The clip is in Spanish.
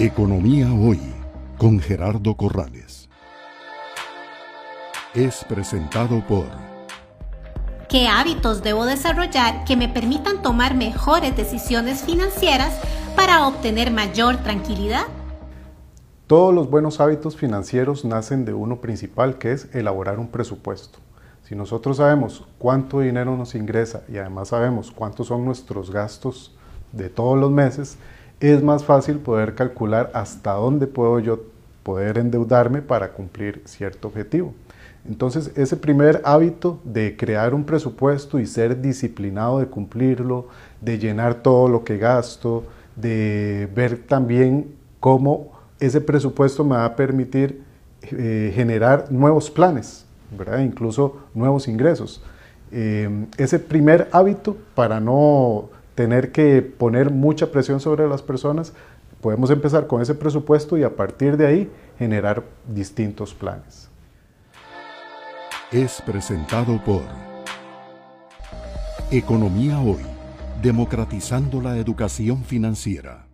Economía Hoy con Gerardo Corrales. Es presentado por... ¿Qué hábitos debo desarrollar que me permitan tomar mejores decisiones financieras para obtener mayor tranquilidad? Todos los buenos hábitos financieros nacen de uno principal, que es elaborar un presupuesto. Si nosotros sabemos cuánto dinero nos ingresa y además sabemos cuántos son nuestros gastos de todos los meses, es más fácil poder calcular hasta dónde puedo yo poder endeudarme para cumplir cierto objetivo. Entonces, ese primer hábito de crear un presupuesto y ser disciplinado de cumplirlo, de llenar todo lo que gasto, de ver también cómo ese presupuesto me va a permitir eh, generar nuevos planes, ¿verdad? incluso nuevos ingresos. Eh, ese primer hábito para no tener que poner mucha presión sobre las personas, podemos empezar con ese presupuesto y a partir de ahí generar distintos planes. Es presentado por Economía Hoy, democratizando la educación financiera.